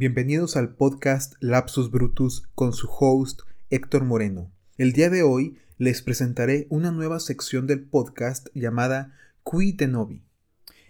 Bienvenidos al podcast Lapsus Brutus con su host Héctor Moreno. El día de hoy les presentaré una nueva sección del podcast llamada Qui de Novi.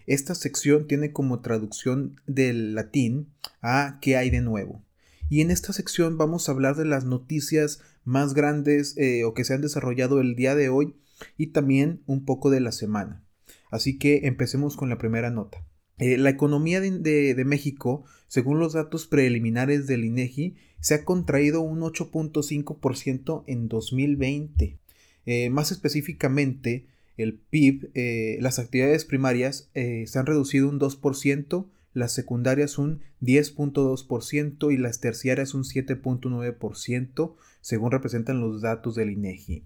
Esta sección tiene como traducción del latín a ¿qué hay de nuevo? Y en esta sección vamos a hablar de las noticias más grandes eh, o que se han desarrollado el día de hoy y también un poco de la semana. Así que empecemos con la primera nota. Eh, la economía de, México, según los datos preliminares del INEGI, se ha contraído un 8.5% en 2020. Eh, más específicamente, el PIB, eh, las actividades primarias se han reducido un 2%, las secundarias un 10.2% y las terciarias un 7.9%, según representan los datos del INEGI.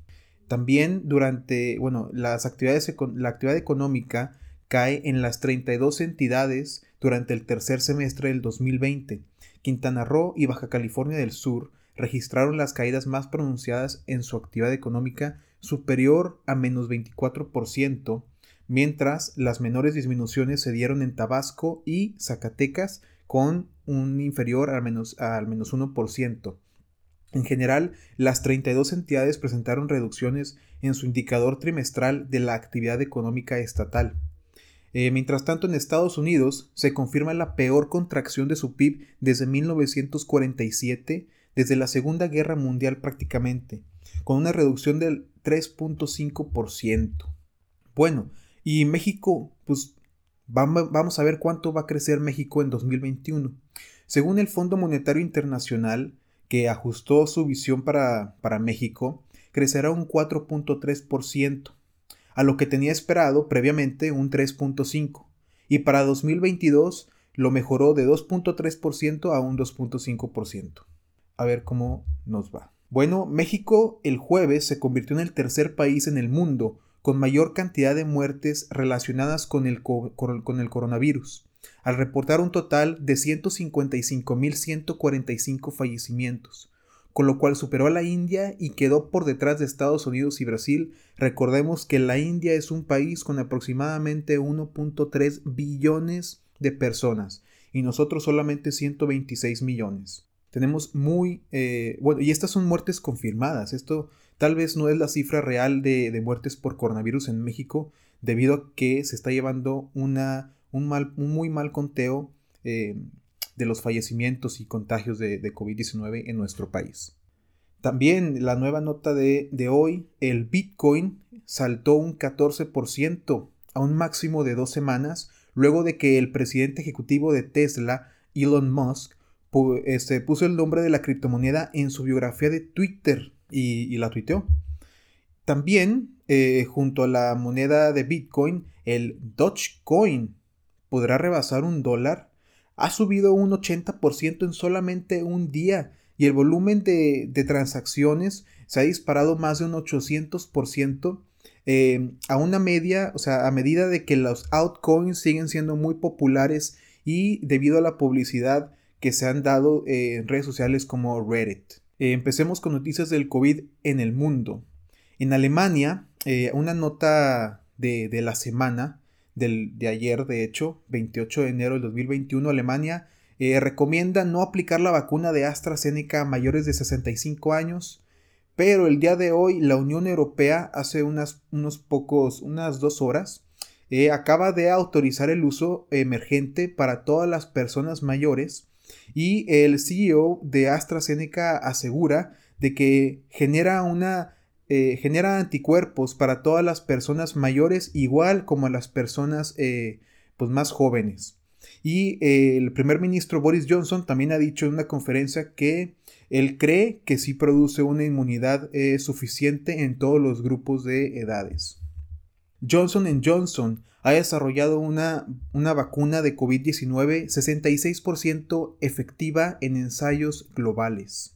También durante, bueno, las actividades, la actividad económica cae en las 32 entidades durante el tercer semestre del 2020. Quintana Roo y Baja California del Sur registraron las caídas más pronunciadas en su actividad económica superior a menos 24%, mientras las menores disminuciones se dieron en Tabasco y Zacatecas con un inferior al menos, al menos 1%. En general, las 32 entidades presentaron reducciones en su indicador trimestral de la actividad económica estatal. Eh, mientras tanto, en Estados Unidos se confirma la peor contracción de su PIB desde 1947, desde la Segunda Guerra Mundial prácticamente, con una reducción del 3.5%. Bueno, y México, pues vamos a ver cuánto va a crecer México en 2021. Según el Fondo Monetario Internacional, que ajustó su visión para, para México, crecerá un 4.3% a lo que tenía esperado previamente un 3.5%, y para 2022 lo mejoró de 2.3% a un 2.5%. A ver cómo nos va. Bueno, México el jueves se convirtió en el tercer país en el mundo con mayor cantidad de muertes relacionadas con el, con el coronavirus, al reportar un total de 155.145 fallecimientos, con lo cual superó a la India y quedó por detrás de Estados Unidos y Brasil. Recordemos que la India es un país con aproximadamente 1.3 billones de personas y nosotros solamente 126 millones. Tenemos muy... Eh, bueno, y estas son muertes confirmadas. Esto tal vez no es la cifra real de, muertes por coronavirus en México debido a que se está llevando una, un, mal, muy mal conteo eh, de los fallecimientos y contagios de, COVID-19 en nuestro país. También la nueva nota de, de, hoy, el Bitcoin saltó un 14% a un máximo de dos semanas luego de que el presidente ejecutivo de Tesla, Elon Musk, este, puso el nombre de la criptomoneda en su biografía de Twitter y, la tuiteó. También, eh, junto a la moneda de Bitcoin, el Dogecoin podrá rebasar un dólar ha subido un 80% en solamente un día y el volumen de, transacciones se ha disparado más de un 800% eh, a una media, o sea, a medida de que los altcoins siguen siendo muy populares y debido a la publicidad que se han dado eh, en redes sociales como Reddit. Eh, empecemos con noticias del COVID en el mundo. En Alemania, una nota de, de la semana de ayer, de hecho, 28 de enero del 2021, Alemania eh, recomienda no aplicar la vacuna de AstraZeneca a mayores de 65 años, pero el día de hoy la Unión Europea, hace unas, unos pocos, unas dos horas, eh, acaba de autorizar el uso emergente para todas las personas mayores y el CEO de AstraZeneca asegura de que genera una eh, genera anticuerpos para todas las personas mayores igual como a las personas eh, pues más jóvenes. Y eh, el primer ministro Boris Johnson también ha dicho en una conferencia que él cree que sí produce una inmunidad suficiente en todos los grupos de edades. Johnson Johnson ha desarrollado una, una vacuna de COVID-19 66% efectiva en ensayos globales.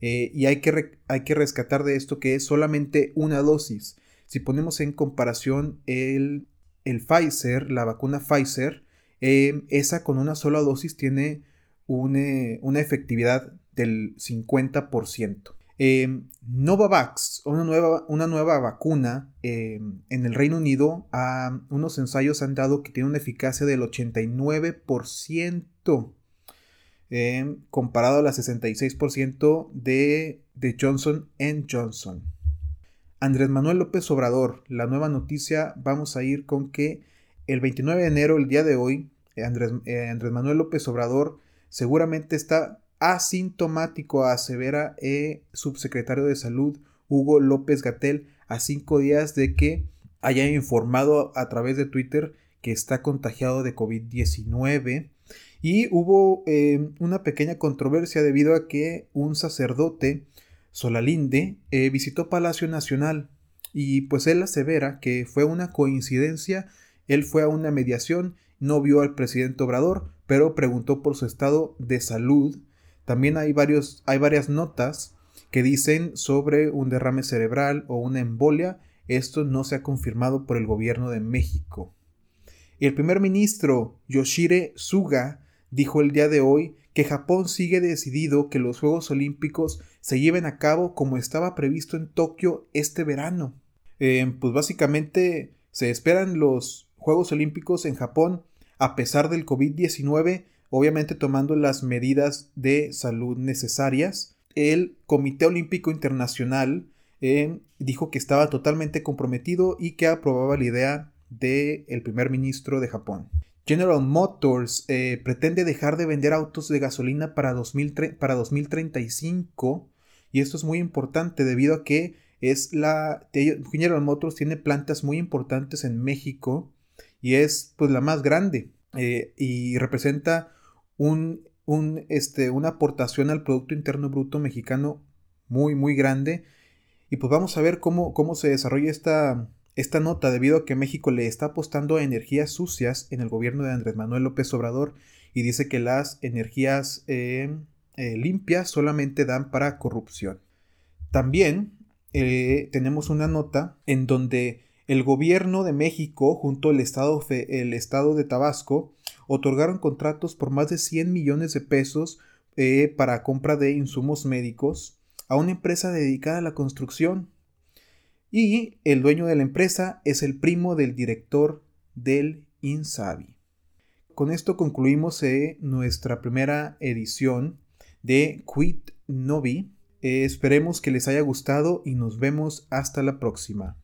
Eh, y hay que, hay que rescatar de esto que es solamente una dosis. Si ponemos en comparación el, el Pfizer, la vacuna Pfizer, eh, esa con una sola dosis tiene una efectividad del 50%. Eh, Novavax, una nueva, una nueva vacuna en el Reino Unido, unos ensayos han dado que tiene una eficacia del 89%. Eh, comparado a la 66% de, de Johnson Johnson. Andrés Manuel López Obrador, la nueva noticia, vamos a ir con que el 29 de enero, el día de hoy, eh, Andrés, eh, Andrés Manuel López Obrador seguramente está asintomático, asevera el subsecretario de Salud Hugo López Gatel a cinco días de que haya informado a través de Twitter que está contagiado de COVID-19 y hubo eh, una pequeña controversia debido a que un sacerdote, Solalinde, eh, visitó Palacio Nacional y pues él asevera que fue una coincidencia, él fue a una mediación, no vio al presidente Obrador, pero preguntó por su estado de salud. También hay, varios, hay varias notas que dicen sobre un derrame cerebral o una embolia. Esto no se ha confirmado por el gobierno de México. El primer ministro Yoshire Suga dijo el día de hoy que Japón sigue decidido que los Juegos Olímpicos se lleven a cabo como estaba previsto en Tokio este verano. Eh, pues básicamente se esperan los Juegos Olímpicos en Japón a pesar del COVID-19, obviamente tomando las medidas de salud necesarias. El Comité Olímpico Internacional eh, dijo que estaba totalmente comprometido y que aprobaba la idea del primer ministro de Japón. General Motors eh, pretende dejar de vender autos de gasolina para, para 2035 y esto es muy importante debido a que es la General Motors tiene plantas muy importantes en México y es pues la más grande eh, y representa un, un, este, una aportación al Producto Interno Bruto mexicano muy muy grande y pues vamos a ver cómo, cómo se desarrolla esta, esta nota debido a que México le está apostando a energías sucias en el gobierno de Andrés Manuel López Obrador y dice que las energías eh, eh, limpias solamente dan para corrupción. También eh, tenemos una nota en donde el gobierno de México junto al estado, el estado de Tabasco otorgaron contratos por más de 100 millones de pesos para compra de insumos médicos a una empresa dedicada a la construcción y el dueño de la empresa es el primo del director del Insabi. Con esto concluimos eh, nuestra primera edición de Quit Novi. Eh, esperemos que les haya gustado y nos vemos hasta la próxima.